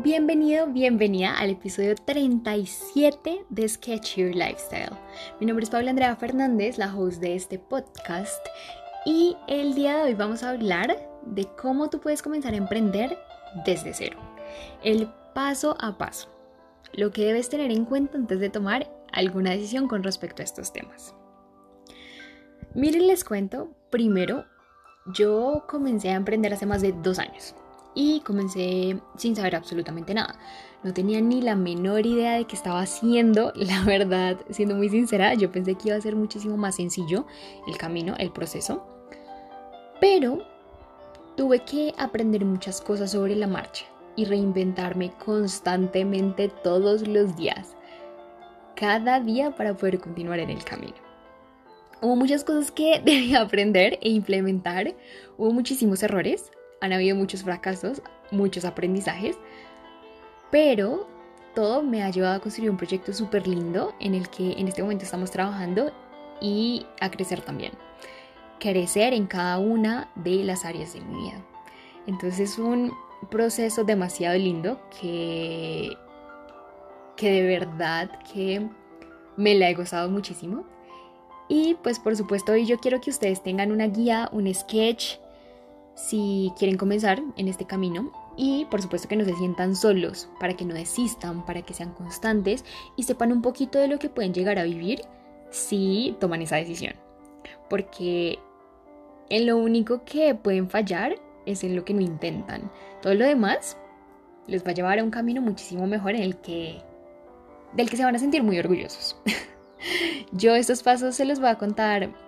Bienvenido, bienvenida al episodio 37 de Sketch Your Lifestyle. Mi nombre es Paula Andrea Fernández, la host de este podcast, y el día de hoy vamos a hablar de cómo tú puedes comenzar a emprender desde cero. El paso a paso. Lo que debes tener en cuenta antes de tomar alguna decisión con respecto a estos temas. Miren, les cuento, primero, yo comencé a emprender hace más de dos años y comencé sin saber absolutamente nada. No tenía ni la menor idea de qué estaba haciendo. La verdad, siendo muy sincera, yo pensé que iba a ser muchísimo más sencillo el camino, el proceso. Pero tuve que aprender muchas cosas sobre la marcha y reinventarme constantemente todos los días. Cada día para poder continuar en el camino. Hubo muchas cosas que debí aprender e implementar. Hubo muchísimos errores, han habido muchos fracasos, muchos aprendizajes, pero todo me ha llevado a construir un proyecto súper lindo en el que en este momento estamos trabajando y a crecer también. Crecer en cada una de las áreas de mi vida. Entonces es un proceso demasiado lindo que, que de verdad que me la he gozado muchísimo. Y pues por supuesto hoy yo quiero que ustedes tengan una guía, un sketch, si quieren comenzar en este camino y por supuesto que no se sientan solos, para que no desistan, para que sean constantes y sepan un poquito de lo que pueden llegar a vivir si toman esa decisión. Porque en lo único que pueden fallar es en lo que no intentan. Todo lo demás les va a llevar a un camino muchísimo mejor en el que del que se van a sentir muy orgullosos. Yo estos pasos se los voy a contar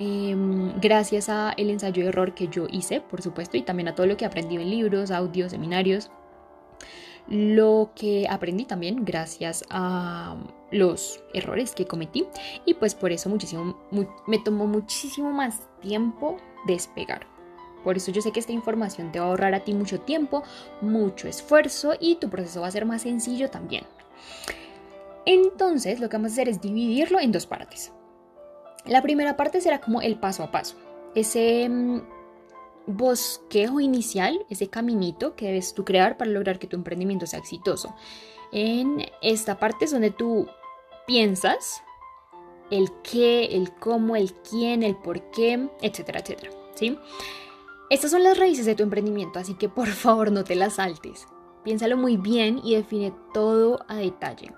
Em, gracias a el ensayo de error que yo hice, por supuesto, y también a todo lo que aprendí en libros, audios, seminarios. Lo que aprendí también gracias a los errores que cometí y pues por eso muchísimo me tomó muchísimo más tiempo despegar. Por eso yo sé que esta información te va a ahorrar a ti mucho tiempo, mucho esfuerzo y tu proceso va a ser más sencillo también. Entonces lo que vamos a hacer es dividirlo en dos partes. La primera parte será como el paso a paso, ese mm, bosquejo inicial, ese caminito que debes tú crear para lograr que tu emprendimiento sea exitoso. En esta parte es donde tú piensas el qué, el cómo, el quién, el por qué, etcétera, etcétera, ¿sí? Estas son las raíces de tu emprendimiento, así que por favor no te las saltes. Piénsalo muy bien y define todo a detalle,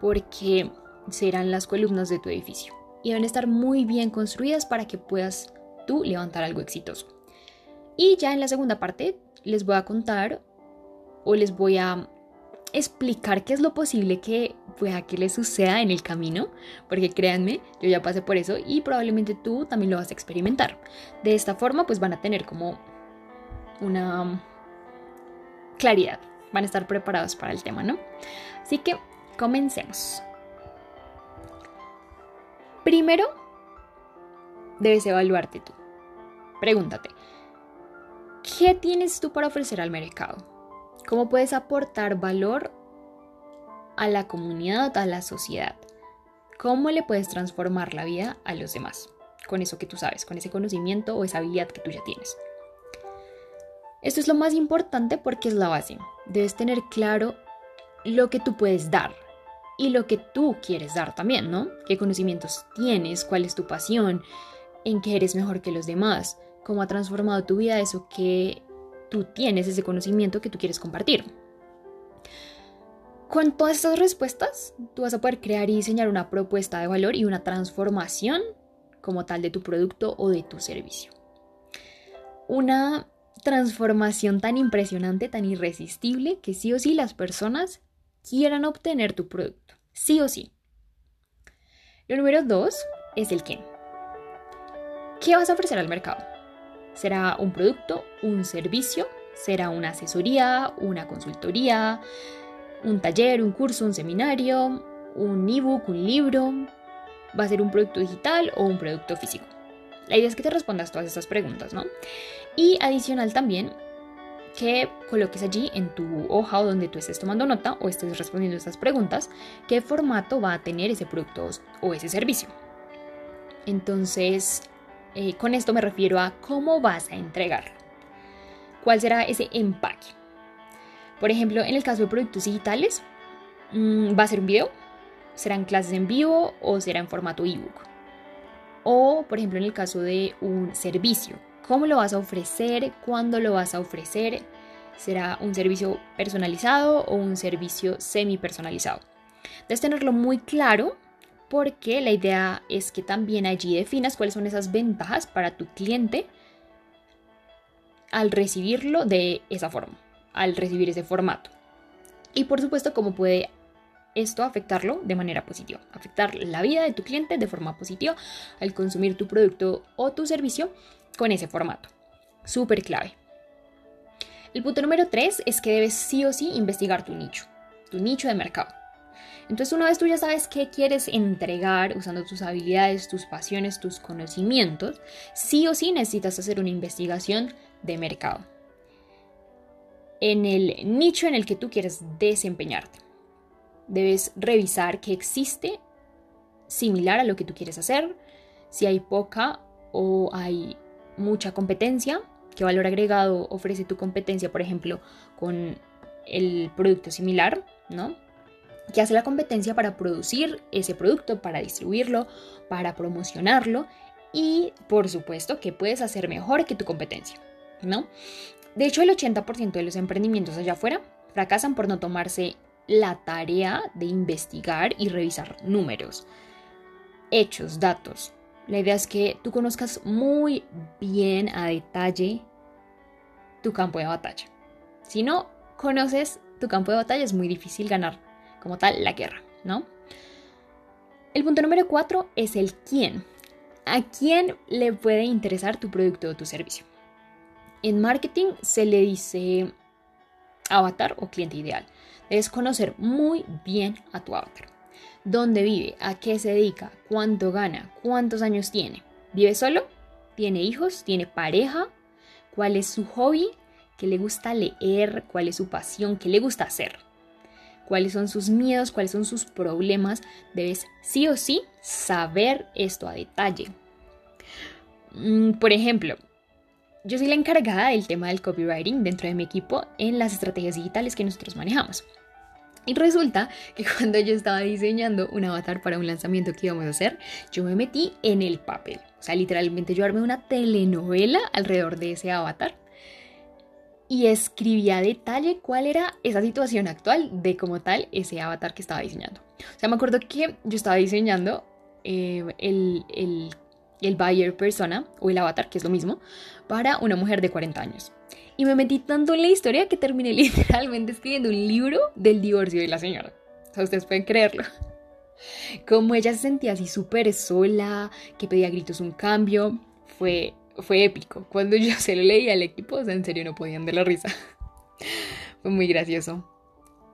porque serán las columnas de tu edificio y deben estar muy bien construidas para que puedas tú levantar algo exitoso. Y ya en la segunda parte les voy a contar o les voy a explicar qué es lo posible que pueda que les suceda en el camino, porque créanme, yo ya pasé por eso y probablemente tú también lo vas a experimentar. De esta forma pues van a tener como una claridad, van a estar preparados para el tema, ¿no? Así que comencemos. Primero, debes evaluarte tú. Pregúntate, ¿qué tienes tú para ofrecer al mercado? ¿Cómo puedes aportar valor a la comunidad, a la sociedad? ¿Cómo le puedes transformar la vida a los demás? Con eso que tú sabes, con ese conocimiento o esa habilidad que tú ya tienes. Esto es lo más importante porque es la base. Debes tener claro lo que tú puedes dar, y lo que tú quieres dar también, ¿no? ¿Qué conocimientos tienes? ¿Cuál es tu pasión? ¿En qué eres mejor que los demás? ¿Cómo ha transformado tu vida eso que tú tienes, ese conocimiento que tú quieres compartir? Con todas estas respuestas, tú vas a poder crear y diseñar una propuesta de valor y una transformación como tal de tu producto o de tu servicio. Una transformación tan impresionante, tan irresistible, que sí o sí las personas quieran obtener tu producto, sí o sí. Lo número dos es el qué. ¿Qué vas a ofrecer al mercado? ¿Será un producto, un servicio? ¿Será una asesoría, una consultoría, un taller, un curso, un seminario, un ebook, un libro? ¿Va a ser un producto digital o un producto físico? La idea es que te respondas todas estas preguntas, ¿no? Y adicional también, que coloques allí en tu hoja o donde tú estés tomando nota o estés respondiendo estas preguntas, qué formato va a tener ese producto o ese servicio. Entonces, eh, con esto me refiero a cómo vas a entregar. ¿Cuál será ese empaque? Por ejemplo, en el caso de productos digitales, mm, va a ser un video, serán clases en vivo o será en formato ebook. O, por ejemplo, en el caso de un servicio, ¿cómo lo vas a ofrecer? ¿Cuándo lo vas a ofrecer? ¿Será un servicio personalizado o un servicio semi personalizado? Debes tenerlo muy claro porque la idea es que también allí definas cuáles son esas ventajas para tu cliente al recibirlo de esa forma, al recibir ese formato. Y por supuesto, cómo puede esto afectarlo de manera positiva, afectar la vida de tu cliente de forma positiva al consumir tu producto o tu servicio con ese formato. Súper clave. El punto número 3 es que debes sí o sí investigar tu nicho, tu nicho de mercado. Entonces una vez tú ya sabes qué quieres entregar usando tus habilidades, tus pasiones, tus conocimientos, sí o sí necesitas hacer una investigación de mercado. En el nicho en el que tú quieres desempeñarte. Debes revisar qué existe similar a lo que tú quieres hacer, si hay poca o hay mucha competencia, qué valor agregado ofrece tu competencia, por ejemplo, con el producto similar, ¿no? ¿Qué hace la competencia para producir ese producto, para distribuirlo, para promocionarlo? Y por supuesto, ¿qué puedes hacer mejor que tu competencia? ¿No? De hecho, el 80% de los emprendimientos allá afuera fracasan por no tomarse la tarea de investigar y revisar números, hechos, datos. La idea es que tú conozcas muy bien a detalle tu campo de batalla. Si no conoces tu campo de batalla es muy difícil ganar como tal la guerra, ¿no? El punto número cuatro es el quién. ¿A quién le puede interesar tu producto o tu servicio? En marketing se le dice avatar o cliente ideal. Debes conocer muy bien a tu avatar. ¿Dónde vive? ¿A qué se dedica? ¿Cuánto gana? ¿Cuántos años tiene? ¿Vive solo? ¿Tiene hijos? ¿Tiene pareja? ¿Cuál es su hobby? ¿Qué le gusta leer? ¿Cuál es su pasión? ¿Qué le gusta hacer? cuáles son sus miedos, cuáles son sus problemas. Debes sí o sí saber esto a detalle. Mm, por ejemplo, yo soy la encargada del tema del copywriting dentro de mi equipo en las estrategias digitales que nosotros manejamos. Y resulta que cuando yo estaba diseñando un avatar para un lanzamiento que íbamos a hacer, yo me metí en el papel. O sea, literalmente yo armé una telenovela alrededor de ese avatar y escribía a detalle cuál era esa situación actual de como tal ese avatar que estaba diseñando. O sea, me acuerdo que yo estaba diseñando eh, el, el, el buyer persona o el avatar, que es lo mismo, para una mujer de 40 años. Y me metí tanto en la historia que terminé literalmente escribiendo un libro del divorcio de la señora. O sea, ustedes pueden creerlo. Como ella se sentía así súper sola, que pedía gritos un cambio, fue fue épico. Cuando yo se lo leí al equipo, en serio no podían de la risa. fue muy gracioso.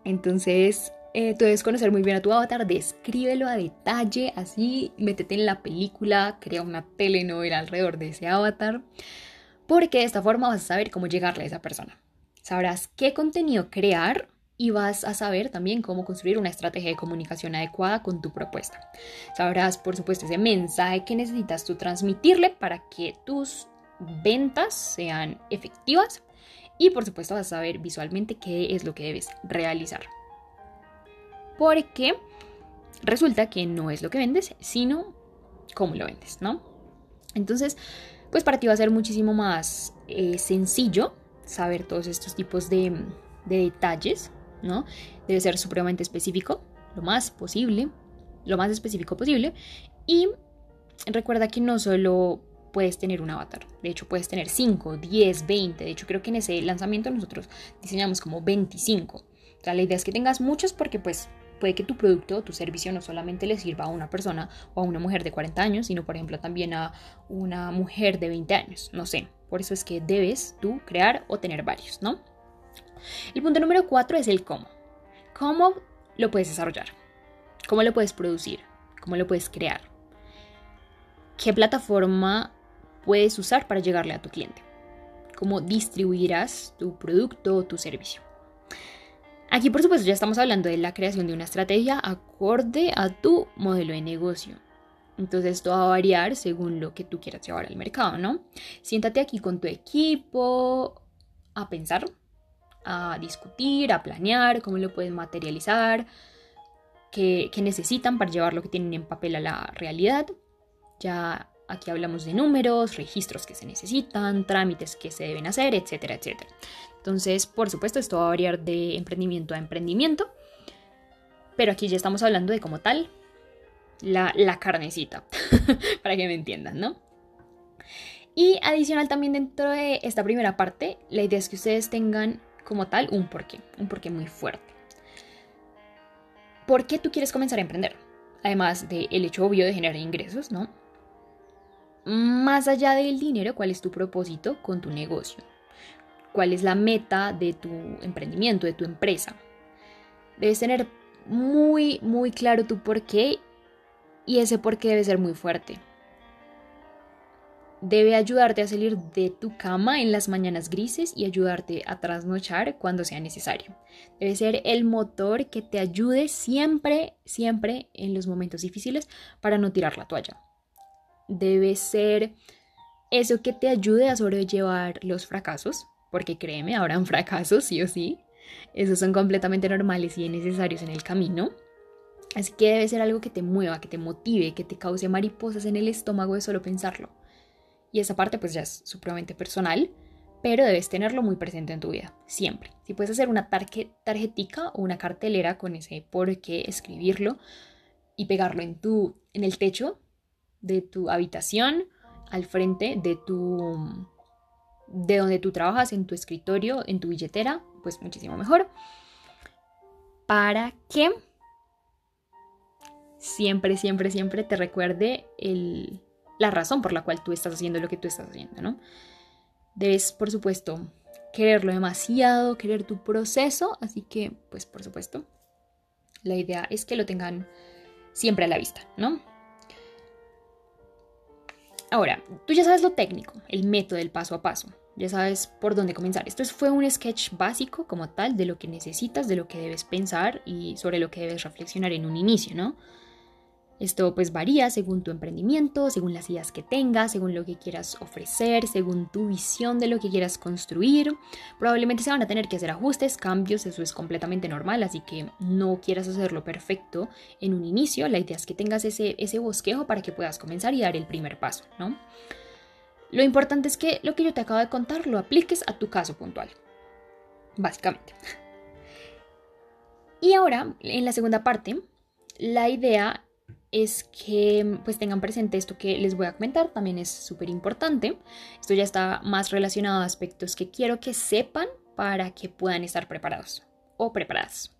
Entonces, eh, tú debes conocer muy bien a tu avatar, descríbelo a detalle, así, métete en la película, crea una telenovela alrededor de ese avatar, porque de esta forma vas a saber cómo llegarle a esa persona. Sabrás qué contenido crear y vas a saber también cómo construir una estrategia de comunicación adecuada con tu propuesta. Sabrás, por supuesto, ese mensaje que necesitas tú transmitirle para que tus ventas sean efectivas y por supuesto vas a saber visualmente qué es lo que debes realizar. Porque resulta que no es lo que vendes, sino cómo lo vendes, ¿no? Entonces, pues para ti va a ser muchísimo más eh, sencillo saber todos estos tipos de, de detalles ¿no? Debe ser supremamente específico, lo más posible, lo más específico posible. Y recuerda que no solo puedes tener un avatar, de hecho puedes tener 5, 10, 20, de hecho creo que en ese lanzamiento nosotros diseñamos como 25. O sea, la idea es que tengas muchos porque pues puede que tu producto o tu servicio no solamente le sirva a una persona o a una mujer de 40 años, sino por ejemplo también a una mujer de 20 años, no sé. Por eso es que debes tú crear o tener varios, ¿no? El punto número cuatro es el cómo. ¿Cómo lo puedes desarrollar? ¿Cómo lo puedes producir? ¿Cómo lo puedes crear? ¿Qué plataforma puedes usar para llegarle a tu cliente? ¿Cómo distribuirás tu producto o tu servicio? Aquí, por supuesto, ya estamos hablando de la creación de una estrategia acorde a tu modelo de negocio. Entonces, esto va a variar según lo que tú quieras llevar al mercado, ¿no? Siéntate aquí con tu equipo a pensar a discutir, a planear cómo lo pueden materializar, qué, necesitan para llevar lo que tienen en papel a la realidad. Ya aquí hablamos de números, registros que se necesitan, trámites que se deben hacer, etcétera, etcétera. Entonces, por supuesto, esto va a variar de emprendimiento a emprendimiento, pero aquí ya estamos hablando de como tal la, la carnecita, para que me entiendan, ¿no? Y adicional también dentro de esta primera parte, la idea es que ustedes tengan como tal un porqué, un porqué muy fuerte. ¿Por qué tú quieres comenzar a emprender? Además del hecho obvio de generar ingresos, ¿no? Más allá del dinero, ¿cuál es tu propósito con tu negocio? ¿Cuál es la meta de tu emprendimiento, de tu empresa? Debes tener muy, muy claro tu porqué y ese porqué debe ser muy fuerte debe ayudarte a salir de tu cama en las mañanas grises y ayudarte a trasnochar cuando sea necesario. Debe ser el motor que te ayude siempre, siempre en los momentos difíciles para no tirar la toalla. Debe ser eso que te ayude a sobrellevar los fracasos, porque créeme, habrán fracasos, sí o sí. Esos son completamente normales y necesarios en el camino. Así que debe ser algo que te mueva, que te motive, que te cause mariposas en el estómago de solo pensarlo. Y esa parte pues ya es supremamente personal, pero debes tenerlo muy presente en tu vida, siempre. Si puedes hacer una tarjetica o una cartelera con ese por qué, escribirlo y pegarlo en, tu, en el techo de tu habitación, al frente de tu de donde tú trabajas, en tu escritorio, en tu billetera, pues muchísimo mejor. Para que siempre, siempre, siempre te recuerde el, la razón por la cual tú estás haciendo lo que tú estás haciendo, ¿no? Debes, por supuesto, quererlo demasiado, querer tu proceso, así que, pues, por supuesto, la idea es que lo tengan siempre a la vista, ¿no? Ahora, tú ya sabes lo técnico, el método, el paso a paso, ya sabes por dónde comenzar. Esto fue un sketch básico como tal de lo que necesitas, de lo que debes pensar y sobre lo que debes reflexionar en un inicio, ¿no? Esto pues varía según tu emprendimiento, según las ideas que tengas, según lo que quieras ofrecer, según tu visión de lo que quieras construir. Probablemente se van a tener que hacer ajustes, cambios, eso es completamente normal, así que no quieras hacerlo perfecto en un inicio. La idea es que tengas ese, ese bosquejo para que puedas comenzar y dar el primer paso, ¿no? Lo importante es que lo que yo te acabo de contar lo apliques a tu caso puntual, básicamente. Y ahora, en la segunda parte, la idea es que pues tengan presente esto que les voy a comentar, también es súper importante. Esto ya está más relacionado a aspectos que quiero que sepan para que puedan estar preparados o preparadas.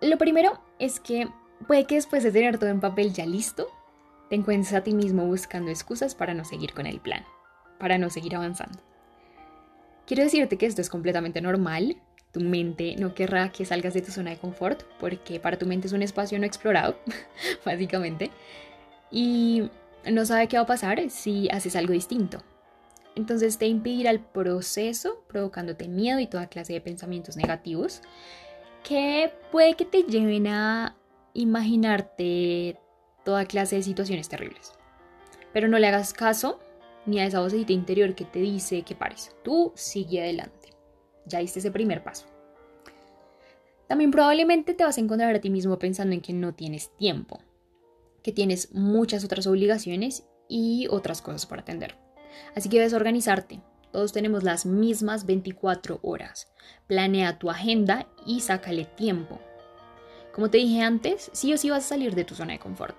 Lo primero es que puede que después de tener todo en papel ya listo, te encuentres a ti mismo buscando excusas para no seguir con el plan, para no seguir avanzando. Quiero decirte que esto es completamente normal, tu mente no querrá que salgas de tu zona de confort porque para tu mente es un espacio no explorado, básicamente, y no sabe qué va a pasar si haces algo distinto. Entonces te impedirá el proceso, provocándote miedo y toda clase de pensamientos negativos que puede que te lleven a imaginarte toda clase de situaciones terribles. Pero no le hagas caso ni a esa vocecita interior que te dice que pares. Tú sigue adelante ya diste ese primer paso. También probablemente te vas a encontrar a ti mismo pensando en que no tienes tiempo, que tienes muchas otras obligaciones y otras cosas por atender. Así que debes organizarte. Todos tenemos las mismas 24 horas. Planea tu agenda y sácale tiempo. Como te dije antes, sí o sí vas a salir de tu zona de confort.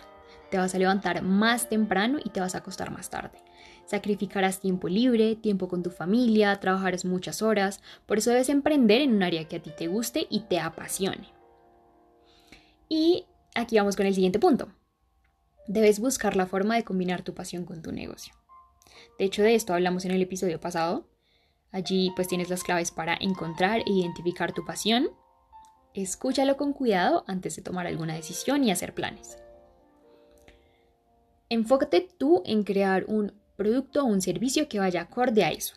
Te vas a levantar más temprano y te vas a acostar más tarde. Sacrificarás tiempo libre, tiempo con tu familia, trabajarás muchas horas, por eso debes emprender en un área que a ti te guste y te apasione. Y aquí vamos con el siguiente punto. Debes buscar la forma de combinar tu pasión con tu negocio. De hecho, de esto hablamos en el episodio pasado. Allí pues tienes las claves para encontrar e identificar tu pasión. Escúchalo con cuidado antes de tomar alguna decisión y hacer planes. Enfócate tú en crear un producto o un servicio que vaya acorde a eso,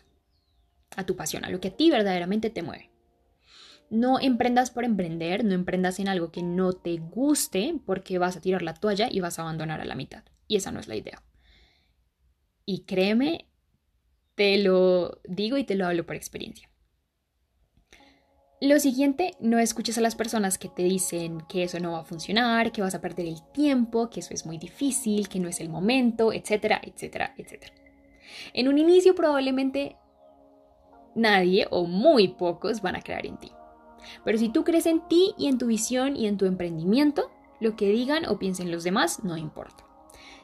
a tu pasión, a lo que a ti verdaderamente te mueve. No emprendas por emprender, no emprendas en algo que no te guste porque vas a tirar la toalla y vas a abandonar a la mitad. Y esa no es la idea. Y créeme, te lo digo y te lo hablo por experiencia. Lo siguiente, no escuches a las personas que te dicen que eso no va a funcionar, que vas a perder el tiempo, que eso es muy difícil, que no es el momento, etcétera, etcétera, etcétera. En un inicio probablemente nadie o muy pocos van a creer en ti. Pero si tú crees en ti y en tu visión y en tu emprendimiento, lo que digan o piensen los demás no importa.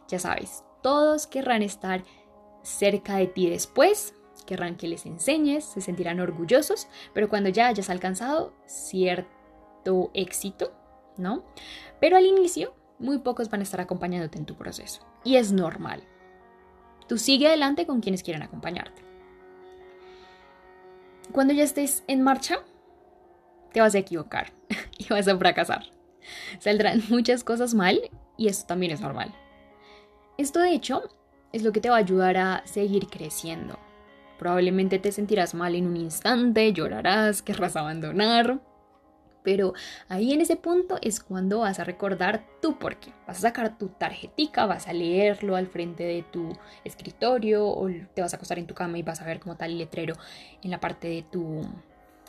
Ya sabes, todos querrán estar cerca de ti después querrán que les enseñes, se sentirán orgullosos, pero cuando ya hayas alcanzado cierto éxito, ¿no? Pero al inicio, muy pocos van a estar acompañándote en tu proceso. Y es normal. Tú sigue adelante con quienes quieran acompañarte. Cuando ya estés en marcha, te vas a equivocar y vas a fracasar. Saldrán muchas cosas mal y eso también es normal. Esto de hecho es lo que te va a ayudar a seguir creciendo, Probablemente te sentirás mal en un instante, llorarás, querrás abandonar. Pero ahí en ese punto es cuando vas a recordar tu porqué. Vas a sacar tu tarjetica, vas a leerlo al frente de tu escritorio o te vas a acostar en tu cama y vas a ver como tal el letrero en la parte de tu...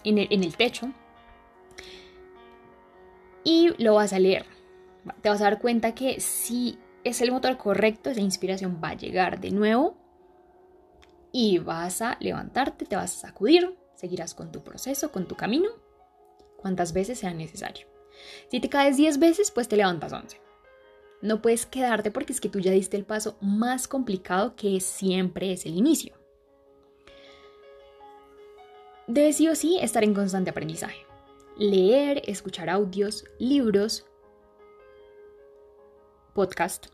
en el, en el techo. Y lo vas a leer. Te vas a dar cuenta que si es el motor correcto, esa inspiración va a llegar de nuevo y vas a levantarte, te vas a sacudir, seguirás con tu proceso, con tu camino, cuantas veces sea necesario. Si te caes 10 veces, pues te levantas 11. No puedes quedarte porque es que tú ya diste el paso más complicado que siempre es el inicio. Debes sí o sí estar en constante aprendizaje. Leer, escuchar audios, libros, podcast,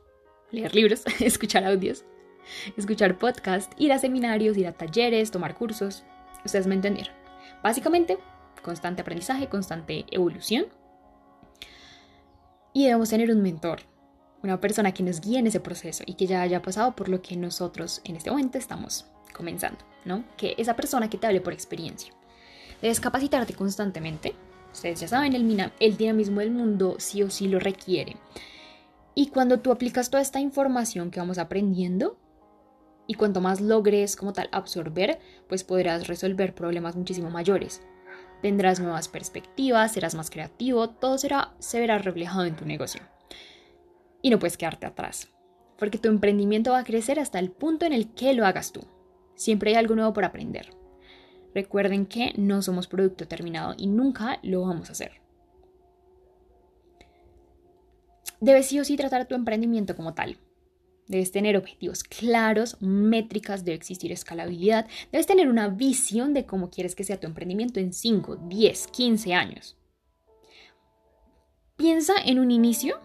leer libros, escuchar audios, escuchar podcast, ir a seminarios, ir a talleres, tomar cursos. Ustedes me entendieron. Básicamente, constante aprendizaje, constante evolución. Y debemos tener un mentor, una persona que nos guíe en ese proceso y que ya haya pasado por lo que nosotros en este momento estamos comenzando, ¿no? Que esa persona que te hable por experiencia. Debes capacitarte constantemente. Ustedes ya saben, el, el dinamismo del mundo sí o sí lo requiere. Y cuando tú aplicas toda esta información que vamos aprendiendo, y cuanto más logres como tal absorber, pues podrás resolver problemas muchísimo mayores. Tendrás nuevas perspectivas, serás más creativo, todo será, se verá reflejado en tu negocio. Y no puedes quedarte atrás, porque tu emprendimiento va a crecer hasta el punto en el que lo hagas tú. Siempre hay algo nuevo por aprender. Recuerden que no somos producto terminado y nunca lo vamos a hacer. Debes sí o sí tratar tu emprendimiento como tal, Debes tener objetivos claros, métricas, debe existir escalabilidad, debes tener una visión de cómo quieres que sea tu emprendimiento en 5, 10, 15 años. Piensa en un inicio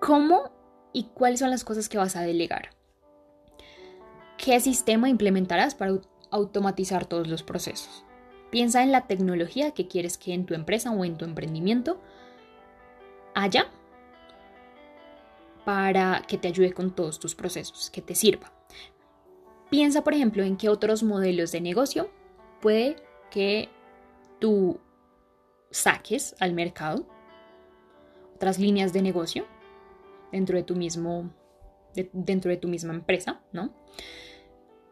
cómo y cuáles son las cosas que vas a delegar. ¿Qué sistema implementarás para automatizar todos los procesos? Piensa en la tecnología que quieres que en tu empresa o en tu emprendimiento haya para que te ayude con todos tus procesos, que te sirva. Piensa, por ejemplo, en qué otros modelos de negocio puede que tú saques al mercado, otras líneas de negocio dentro de tu mismo dentro de tu misma empresa, ¿no?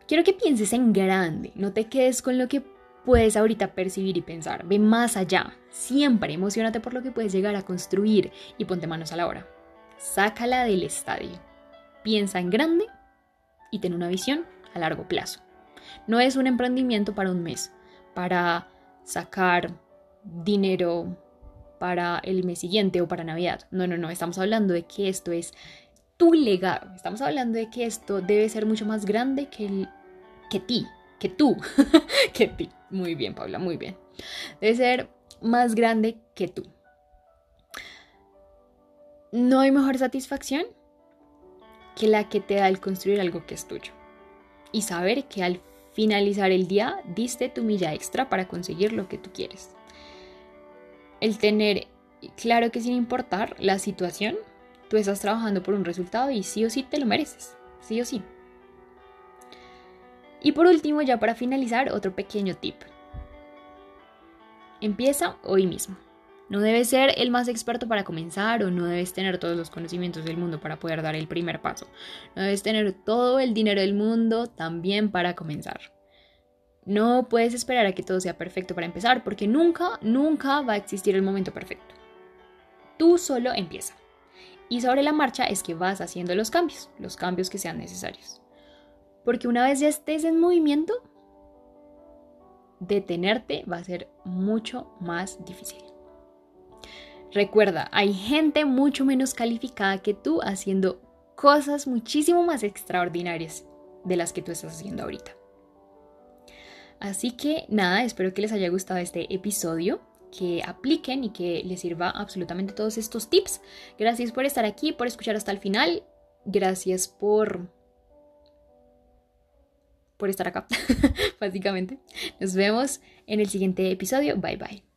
Quiero que pienses en grande, no te quedes con lo que puedes ahorita percibir y pensar, ve más allá, siempre emocionate por lo que puedes llegar a construir y ponte manos a la obra sácala del estadio. Piensa en grande y ten una visión a largo plazo. No es un emprendimiento para un mes, para sacar dinero para el mes siguiente o para Navidad. No, no, no, estamos hablando de que esto es tu legado. Estamos hablando de que esto debe ser mucho más grande que, el, que ti, que tú, que ti. Muy bien, Paula, muy bien. Debe ser más grande que tú. No hay mejor satisfacción que la que te da el construir algo que es tuyo. Y saber que al finalizar el día diste tu milla extra para conseguir lo que tú quieres. El tener claro que sin importar la situación, tú estás trabajando por un resultado y sí o sí te lo mereces. Sí o sí. Y por último, ya para finalizar, otro pequeño tip. Empieza hoy mismo. No debes ser el más experto para comenzar o no debes tener todos los conocimientos del mundo para poder dar el primer paso. No debes tener todo el dinero del mundo también para comenzar. No puedes esperar a que todo sea perfecto para empezar, porque nunca, nunca va a existir el momento perfecto. Tú solo empieza. Y sobre la marcha es que vas haciendo los cambios, los cambios que sean necesarios. Porque una vez ya estés en movimiento, detenerte va a ser mucho más difícil. Recuerda, hay gente mucho menos calificada que tú haciendo cosas muchísimo más extraordinarias de las que tú estás haciendo ahorita. Así que nada, espero que les haya gustado este episodio, que apliquen y que les sirva absolutamente todos estos tips. Gracias por estar aquí, por escuchar hasta el final. Gracias por por estar acá, básicamente. Nos vemos en el siguiente episodio. Bye bye.